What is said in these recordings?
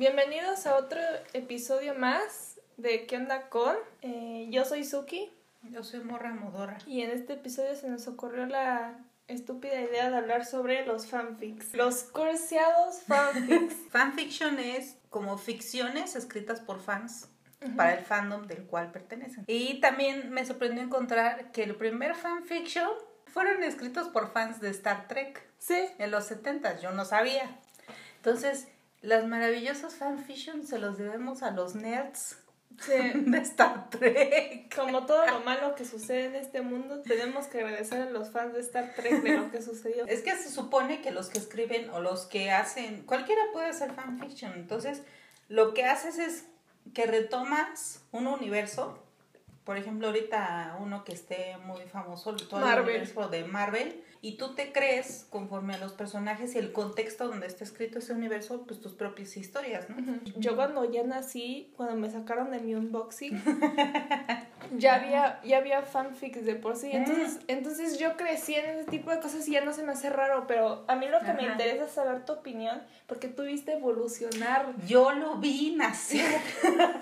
Bienvenidos a otro episodio más de ¿Qué onda con? Eh, yo soy Suki Yo soy Morra Modora. y en este episodio se nos ocurrió la estúpida idea de hablar sobre los fanfics. Los curseados fanfics. Fanfiction es como ficciones escritas por fans para el fandom del cual pertenecen. Y también me sorprendió encontrar que el primer fanfiction fueron escritos por fans de Star Trek sí. en los 70 yo no sabía. Entonces, las maravillosas fanfictions se los debemos a los nerds sí. de Star Trek. Como todo lo malo que sucede en este mundo, tenemos que agradecer a los fans de Star Trek de lo que sucedió. Es que se supone que los que escriben o los que hacen, cualquiera puede hacer fanfiction. Entonces, lo que haces es que retomas un universo. Por ejemplo, ahorita uno que esté muy famoso, todo Marvel. el universo de Marvel, y tú te crees conforme a los personajes y el contexto donde está escrito ese universo, pues tus propias historias, ¿no? Yo cuando ya nací, cuando me sacaron de mi unboxing, ya había, ya había fanfics de por sí. Entonces, entonces yo crecí en ese tipo de cosas y ya no se me hace raro, pero a mí lo que me interesa es saber tu opinión, porque tú viste evolucionar. Yo lo vi nacer.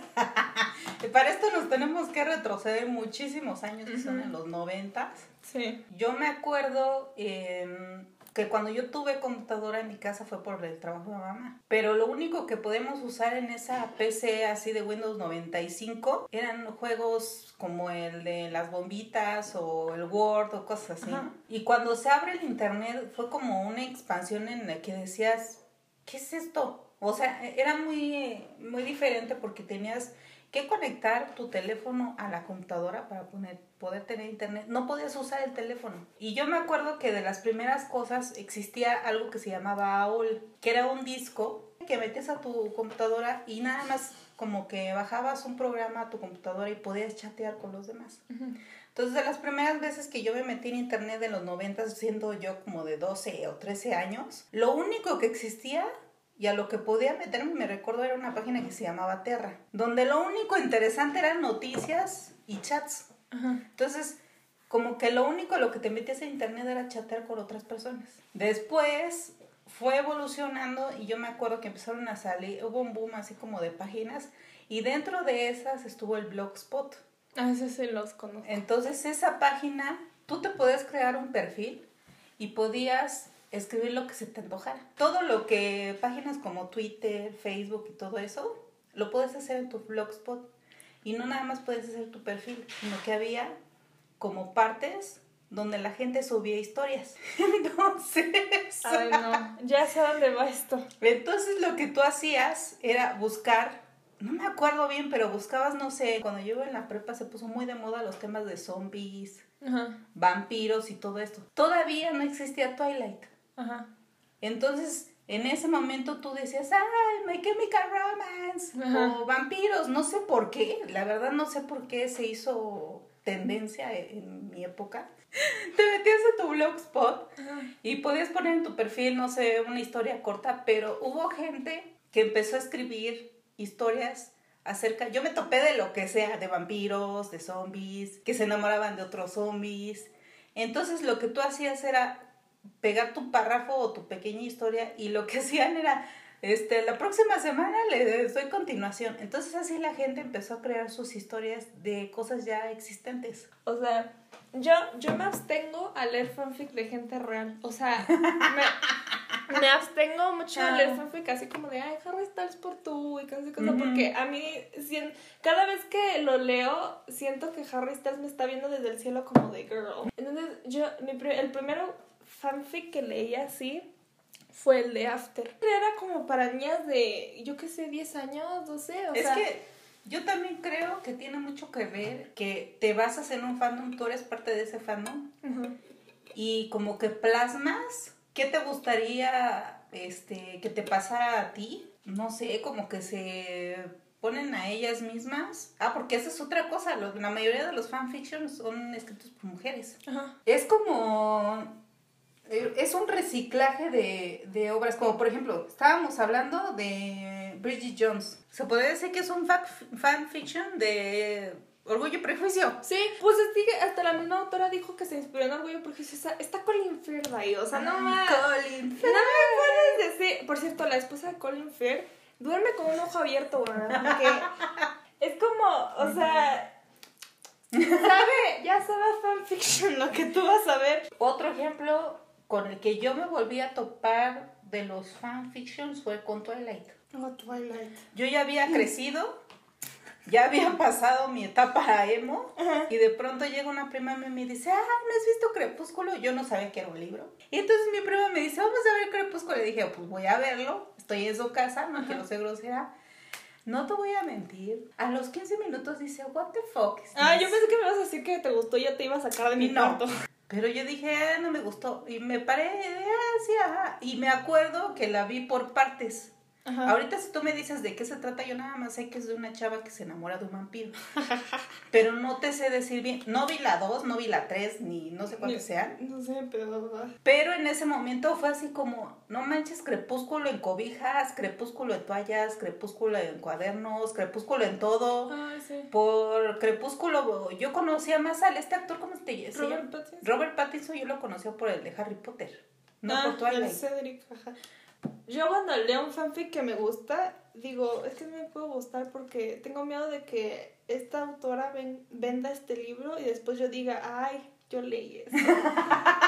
Para esto nos tenemos que retroceder muchísimos años, que son en los noventas. Sí. Yo me acuerdo em, que cuando yo tuve computadora en mi casa fue por el trabajo de mamá. Pero lo único que podemos usar en esa PC así de Windows 95 eran juegos como el de las bombitas o el Word o cosas así. Ajá. Y cuando se abre el internet fue como una expansión en la que decías, ¿qué es esto? O sea, era muy, muy diferente porque tenías que conectar tu teléfono a la computadora para poner, poder tener internet. No podías usar el teléfono. Y yo me acuerdo que de las primeras cosas existía algo que se llamaba AOL, que era un disco que metes a tu computadora y nada más como que bajabas un programa a tu computadora y podías chatear con los demás. Entonces, de las primeras veces que yo me metí en internet en los 90, siendo yo como de 12 o 13 años, lo único que existía y a lo que podía meterme, me recuerdo, era una página que se llamaba Terra, donde lo único interesante eran noticias y chats. Ajá. Entonces, como que lo único a lo que te metías en internet era chatear con otras personas. Después fue evolucionando y yo me acuerdo que empezaron a salir, hubo un boom así como de páginas y dentro de esas estuvo el Blogspot. A veces sí los conozco. Entonces esa página, tú te podías crear un perfil y podías escribir lo que se te antojara. Todo lo que páginas como Twitter, Facebook y todo eso, lo puedes hacer en tu blogspot. Y no nada más puedes hacer tu perfil, sino que había como partes donde la gente subía historias. Entonces, Ay, no. Ya sé dónde va esto. entonces lo que tú hacías era buscar, no me acuerdo bien, pero buscabas, no sé, cuando yo iba en la prepa se puso muy de moda los temas de zombies, Ajá. vampiros y todo esto. Todavía no existía Twilight. Ajá. Entonces, en ese momento tú decías, ay, My Chemical Romance, Ajá. o vampiros, no sé por qué, la verdad no sé por qué se hizo tendencia en, en mi época. Te metías a tu blogspot Ajá. y podías poner en tu perfil, no sé, una historia corta, pero hubo gente que empezó a escribir historias acerca, yo me topé de lo que sea, de vampiros, de zombies, que se enamoraban de otros zombies. Entonces lo que tú hacías era pegar tu párrafo o tu pequeña historia y lo que hacían era, este, la próxima semana le doy continuación. Entonces así la gente empezó a crear sus historias de cosas ya existentes. O sea, yo, yo me abstengo a leer fanfic de gente real. O sea, me, me abstengo mucho a leer Ah. fanfic así como de, ay, Harry Styles por tú y cosas cosa, Ujú. porque a mí, sien- cada vez que lo leo, siento que Harry Styles me está viendo desde el cielo como de girl. Entonces, yo, mi, el primero fanfic que leí así fue el de After. Era como para niñas de, yo qué sé, 10 años, 12, o es sea... que yo también creo que tiene mucho que ver que te basas en un fandom, tú eres parte de ese fandom y como que plasmas qué te gustaría este que te pasara a ti. No sé como que se ponen a ellas mismas. Ah porque esa es otra cosa la mayoría de los fanfictions son escritos por mujeres. Ajá. es como es un reciclaje de, de obras como por ejemplo estábamos hablando de Bridget Jones se podría decir que es un fanfiction de Orgullo y Prejuicio Sí, pues es que hasta la misma autora dijo que se inspiró en Orgullo porque dice, está, está Colin Firth ahí, o sea, no más. Colin No me puedes decir. Por cierto, la esposa de Colin Firth duerme con un ojo abierto, güey. Porque es como, o sea, sabe, ya sabe fanfiction lo que tú vas a ver. Otro ejemplo con el que yo me volví a topar de los fanfictions fue con Twilight. Oh, Twilight. Yo ya había crecido, ya había pasado mi etapa emo y de pronto llega una prima y me dice, ah, ¿no has visto Crepúsculo? Yo no sabía que era un libro. Y entonces mi prima me dice, vamos a ver Crepúsculo. Le dije, pues voy a verlo, estoy en su casa, no quiero ser grosera. No te voy a mentir. A los 15 minutos dice, what the fuck. is Ah, this?" yo pensé que me ibas a decir que te gustó y ya te iba a sacar de mi No. cuarto. Pero yo dije, ah, no me gustó. Y me paré, ajá. Y me acuerdo que la vi por partes. Ajá. Ahorita si tú me dices de qué se trata, yo nada más sé que es de una chava que se enamora de un vampiro. Pero no te sé decir bien. No vi la 2, no vi la 3, ni no sé cuántas sean. No sé, pero... Pero en ese momento fue así como, no manches, crepúsculo en cobijas, crepúsculo en toallas, crepúsculo en cuadernos, crepúsculo en todo. Ay, sí. Por crepúsculo, yo conocía más al este actor, ¿cómo se llama? Robert Pattinson. Robert Pattinson yo lo conocía por el de Harry Potter, no ah, por Twilight. el Cedric, ajá. Yo cuando leo un fanfic que me gusta, digo, es que me puede gustar porque tengo miedo de que esta autora ven- venda este libro y después yo diga, ay, yo leí eso.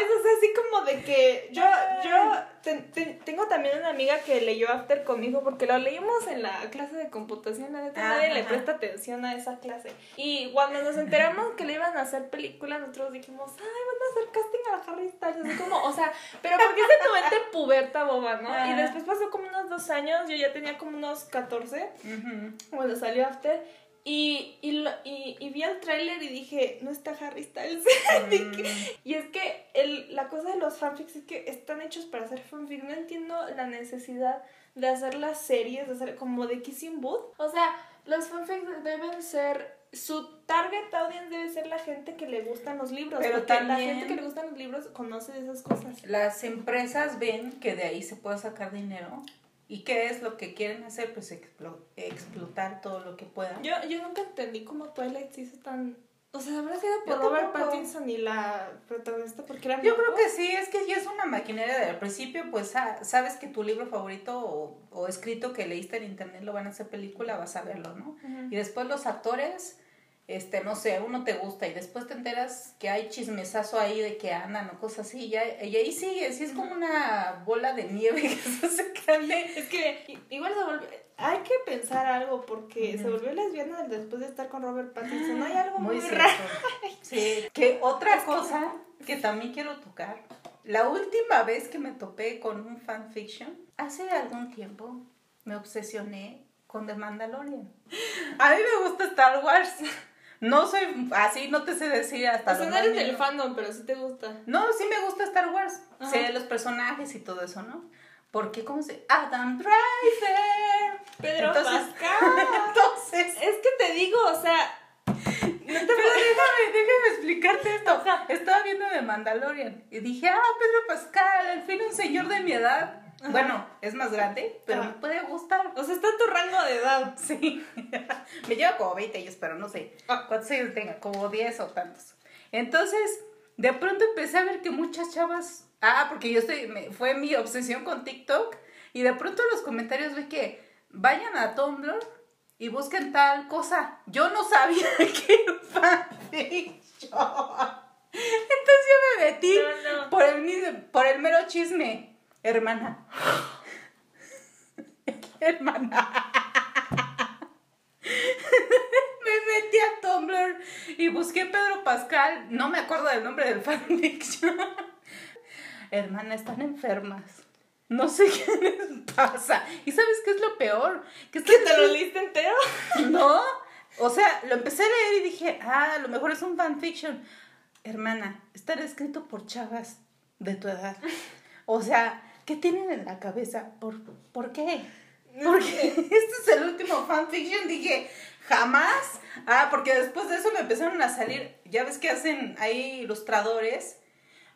¿Sabes? O sea, así como de que yo, yo te- te- tengo también una amiga que leyó After conmigo porque lo leímos en la clase de computación, la neta nadie le presta atención a esa clase. Y cuando nos enteramos que le iban a hacer película, nosotros dijimos, ay, van a hacer casting a Harry Styles, así como, o sea, pero porque es de tu mente puberta boba, ¿no? Y Ajá. después pasó como unos dos años, yo ya tenía como unos 14, Ujú. cuando salió After, y, y, lo- y, y vi el tráiler y dije, no está Harry Styles. Mm, y es que el, la cosa de los fanfics es que están hechos para hacer fanfic. No entiendo la necesidad de hacer las series, de hacer como de Kissing Booth. O sea, los fanfics deben ser... Su target audience debe ser la gente que le gustan los libros. Pero porque la también- gente que le gustan los libros conoce de esas cosas. Las empresas ven que de ahí se puede sacar dinero y qué es lo que quieren hacer, pues explo- explotar todo lo que puedan. Yo, yo nunca entendí cómo Twilight se hizo tan... O sea, habrá sido por Yo Robert tampoco. Pattinson y la protagonista porque era Yo creo que sí, es que ya es una maquinaria del principio, pues sabes que tu libro favorito o, o escrito que leíste en internet lo van a hacer película, vas a verlo, ¿no? Y después los actores, este, no sé, uno te gusta y después te enteras que hay chismesazo ahí de que andan o cosas así, y, ahí sigue, sí es como una bola de nieve que se hace. Es que igual se volvió... Hay que pensar algo porque se volvió lesbiana después de estar con Robert Pattinson. Hay algo muy, raro. Sí, que otra cosa que también quiero tocar. La última vez que me topé con un fanfiction, hace algún tiempo, me obsesioné con The Mandalorian. A mí me gusta Star Wars. No soy así, no te sé decir hasta O sea, no eres del fandom, pero sí te gusta. No, sí me gusta Star Wars. Ajá. Sé los personajes y todo eso, ¿no? Porque, ¿cómo se...? Adam Driver. Pedro Entonces- Pascal. Entonces... Es que te digo, o sea... No te Pero déjame, déjame explicarte esto. Estaba viendo de Mandalorian y dije, ah, Pedro Pascal, al fin un señor de mi edad. Bueno, es más grande, pero Ajá. me puede gustar. O sea, está en tu rango de edad. Sí. me lleva como 20 años, pero no sé Ah. cuántos años tenga, como 10 o tantos. Entonces, de pronto empecé a ver que muchas chavas. Ah, porque yo estoy. me- fue mi obsesión con TikTok. Y de pronto en los comentarios ve que vayan a Tumblr y busquen tal cosa. Yo no sabía que era. Entonces yo me metí No, no. por el mis- por el mero chisme, hermana. hermana. me metí a Tumblr y busqué Pedro Pascal. No me acuerdo del nombre del fanfiction. hermana, están enfermas. No sé qué les pasa. ¿Y sabes qué es lo peor? Que ¿Que te lo leíste entero? no, o sea, lo empecé a leer y dije, ah, a lo mejor es un fanfiction. Hermana, está escrito por chavas de tu edad. O sea, ¿qué tienen en la cabeza? ¿Por, ¿por qué? Porque este es el último fanfiction, dije, jamás. Ah, porque después de eso me empezaron a salir, ya ves que hacen ahí ilustradores.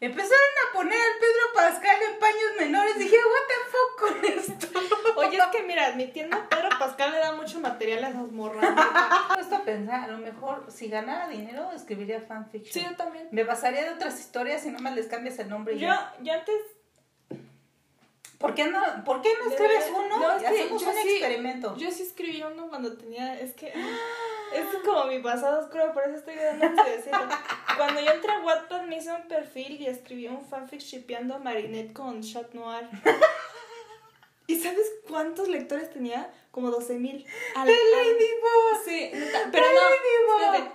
Empezaron a poner al Pedro Pascal en paños menores. Dije, what the fuck con esto. Oye, es que mira, admitiendo, Pedro Pascal le da mucho material a esas morras. Me gusta pensar, a lo mejor si ganara dinero escribiría fanfiction. Sí, yo también. Me basaría de otras historias y nomás les cambias el nombre y Yo, ya. yo antes. ¿Por qué no, ¿por qué no escribes uno? No, que hacemos yo un sí- experimento. Yo sí escribí uno cuando tenía. Es que. Es como mi pasado oscuro, por eso estoy dando de decirlo. Cuando yo entré a Wattpad me hice un perfil y escribí un fanfic shipeando a Marinette con Chat Noir. ¿Y sabes cuántos lectores tenía? Como 12 mil. ¡De Ladybug! Sí, pero no, espérate.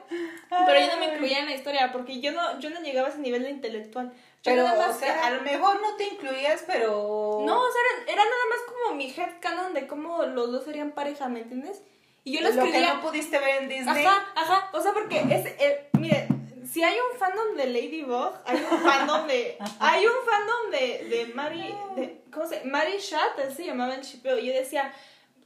Pero yo no me incluía en la historia porque yo no, yo no llegaba a ese nivel de intelectual. Pero, nada o más sea, era- a lo mejor no te incluías, pero... No, o sea, era, era nada más como mi headcanon de cómo los dos serían pareja, ¿me entiendes? Y yo lo lo que escribía. no pudiste ver en Disney. Ajá, ajá. O sea, porque es. eh, mire, si hay un fandom de Ladybug, hay un fandom de. Hay un fandom de, de Mary. De, ¿Cómo se Mary Shat, así se llamaba el shipeo. Yo decía.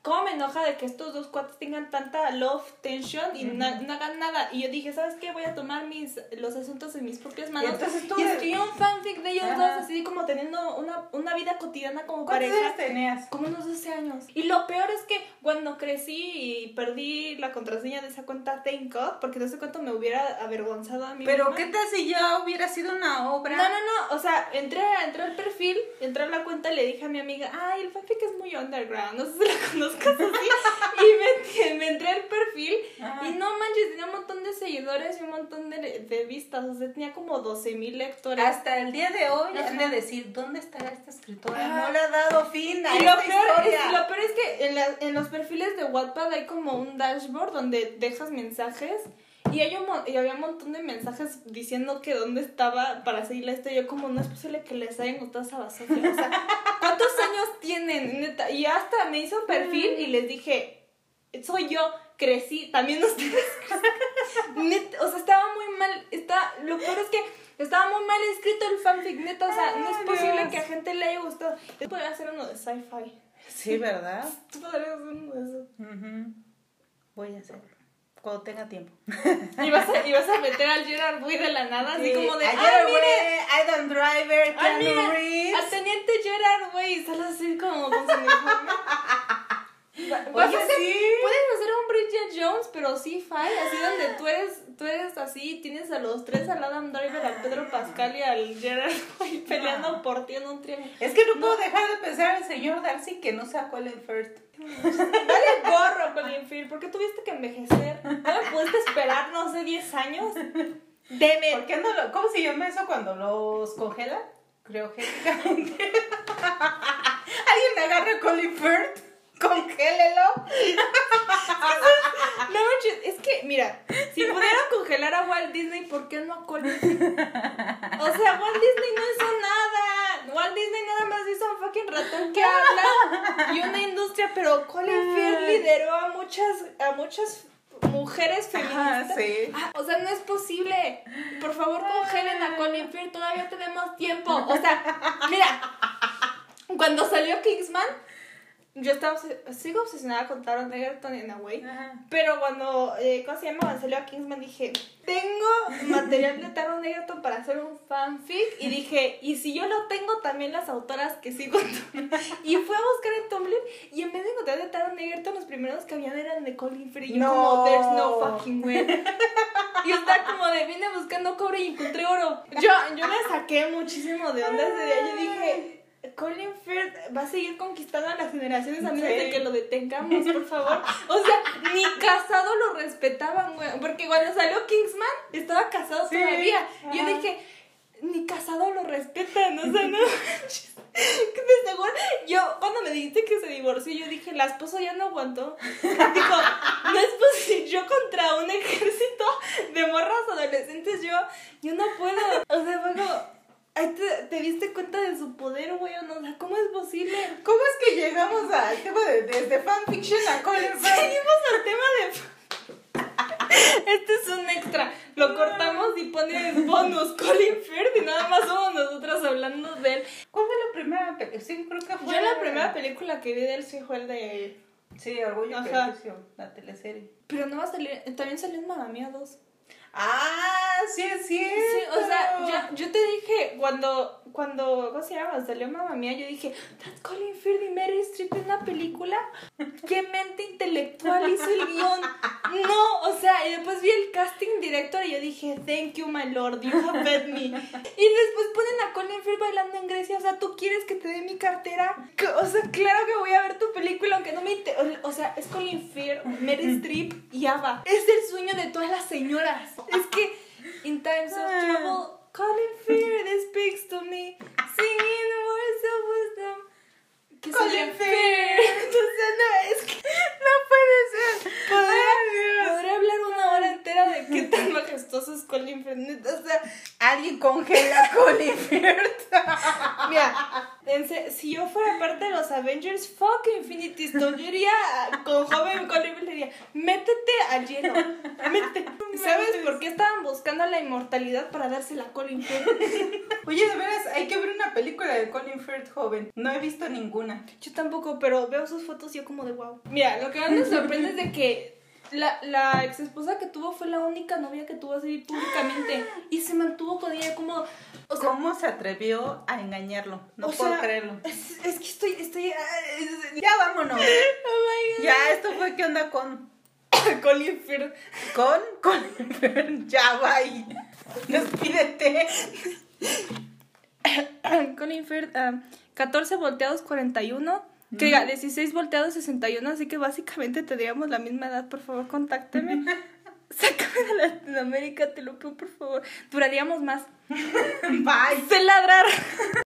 ¿Cómo me enoja de que estos dos cuates tengan tanta love, tension y na- no hagan nada? Y yo dije, ¿sabes qué? Voy a tomar mis los asuntos en mis propias manos. entonces tú y de- escribí un fanfic de ellos dos, así como teniendo una, una vida cotidiana como ¿Cuántos pareja. años tenías? Como unos 12 años. Y lo peor es que cuando crecí y perdí la contraseña de esa cuenta Thank God, porque no sé cuánto me hubiera avergonzado a mí. Pero, misma. ¿qué tal si ya hubiera sido una obra? No, no, no, o sea, entré, entré al perfil, entré a la cuenta y le dije a mi amiga, ay, el fanfic es muy underground, no sé si la así. y me, me entré al perfil Ajá. y no manches, tenía un montón de seguidores y un montón de, de vistas, o sea, tenía como 12 mil lectores. Hasta el día de hoy Ajá. han de decir, ¿dónde estará esta escritora? Ajá. No le ha dado fin a Y lo esta peor, historia. es, lo peor es que en, la- en los perfiles de Wattpad hay como un dashboard donde dejas mensajes y, hay un, y había un montón de mensajes diciendo que dónde estaba para seguir la historia. Yo como, no es posible que les hayan gustado esa basofia. O sea, ¿cuántos años tienen? Neta? Y hasta me hizo un perfil y les dije, soy yo, crecí, también ustedes crecen". Neta, o sea, estaba muy mal, está, lo peor es que estaba muy mal escrito el fanfic, neta, o sea, no es posible Dios. que a gente le haya gustado. Yo podría hacer uno de sci-fi. Sí, ¿verdad? Tú podrías hacer uno de esos. Ujú. Voy a hacerlo. Cuando tenga tiempo. Y vas a, y vas a meter al Gerard Way de la nada, así Sí, como de, ayer, ¡ay, mire! güey, Adam Driver, ¡Ay, Keanu! Reeves. Al teniente Gerard Way, sale así como con su uniforme. Va- vas Oye, a hacer- sí. Puedes hacer un Bridget Jones, pero sí fi así donde tú eres, tú eres así, tienes a los tres, al Adam Driver, al Pedro Pascal y al Gerard Way peleando por ti en un triángulo. Es que no puedo dejar de pensar en el señor Darcy que no sea Colin Firth. Vale gorro, Colin Firth, ¿por qué tuviste que envejecer? ¿No me pudiste esperar, no sé, 10 años? Deme. ¿Por qué no lo, ¿Cómo se llama eso cuando los congelan? Criogénicamente. Alguien agarra a Colin Firth, congélelo. No manches, es que, mira, si pudieran congelar a Walt Disney, ¿por qué no a Colin? O sea, Walt Disney no hizo nada. Walt Disney nada más hizo un fucking ratón que habla y una industria, pero Colin Firth lideró a muchas, a muchas mujeres feministas. Sí. Ah, o sea, no es posible. Por favor, congelen a Colin Firth, todavía tenemos tiempo. O sea, mira, cuando salió Kingsman, yo estaba, sigo obsesionada con Taron Egerton en A Way. Ajá. Pero cuando, eh, ¿cómo se llama? Salió a Kingsman dije, tengo material de Taron Egerton para hacer un fanfic. Y dije, y si yo lo tengo, también las autoras que sigo. en Tumblr". Y fui a buscar en Tumblr y en vez de encontrar de Taron Egerton, los primeros que habían eran de Colin Firth. Y yo No. como, there's no fucking way. Y estaba como de, vine buscando cobre y encontré oro. Yo, yo me saqué muchísimo de onda ese día. Yo dije... Colin Firth va a seguir conquistando a las generaciones a menos Sí. de que lo detengamos, por favor. O sea, ni casado lo respetaban, güey. Porque cuando salió Kingsman, estaba casado Sí, todavía. Yo dije, ni casado lo respetan, o sea, no. de seguro, yo, cuando me dijiste que se divorció, yo dije, la esposa ya no aguantó. Dijo, no es posible, yo contra un ejército de morras adolescentes, yo, yo no puedo. O sea, fue como, ay, te, te diste cuenta de su poder, güey, o no, ¿cómo es posible? ¿Cómo es que llegamos al tema de desde fanfiction a Colin? Seguimos al tema de. Este es un extra. Lo cortamos y pones bonus Colin Firth y nada más somos nosotras hablando de él. ¿Cuál fue la primera película? Sí, creo que fue. Yo la primera película que vi de él sí fue el de. Sí, Orgullo y. Prejuicio, la teleserie. Pero no va a salir. También salió en Mamma Mía 2. Ah, sí es cierto. Sí, o sea, yo, yo te dije, cuando, cuando, ¿cómo se llama? Salió Mamma Mía, yo dije, ¿That's Colin Firth y Mary Streep en una película? ¿Qué mente intelectual hizo el guion? No, o sea, y después vi el casting director y yo dije, thank you, my lord, you have fed me. Y después ponen a Colin Firth bailando en Grecia, o sea, ¿tú quieres que te dé mi cartera? O sea, claro que voy a ver tu película, aunque no me... inter- O sea, es Colin Firth, Mary Streep y Ava. Es el sueño de todas las señoras. Es que, in times of trouble, Colin Firth speaks to me, singing words of wisdom. Que Colin Firth. Sea, no, es que No puede ser. podría, podría hablar una hora entera de qué tan majestuoso es Colin Firth. O sea, Alguien congela a Colin Firth. mira, en si yo fuera parte de los Avengers, fuck Infinity Stone, yo iría con joven Colin Firth, le diría, métete al hielo, métete. ¿Sabes por qué estaban buscando la inmortalidad para dársela a Colin Firth? Oye, de veras, hay que ver una película de Colin Firth joven. No he visto ninguna. Yo tampoco, pero veo sus fotos y yo como de wow. Mira, lo que más me sorprende es de que la, la ex esposa que tuvo fue la única novia que tuvo así públicamente y se mantuvo con ella como... O sea, ¿Cómo se atrevió a engañarlo? No puedo sea, creerlo. Es, es que estoy... estoy es- Ya vámonos. oh my Ya, esto fue qué onda con. Colin Firth. con Colin Firth. Ya bye. Despídete. Colin Firth, ah, 14 volteados 41. Que diga, 16 volteados 61, así que básicamente tendríamos la misma edad, por favor, contácteme. Sácame de Latinoamérica, te lo pido, por favor. Duraríamos más. Bye. Sé ladrar.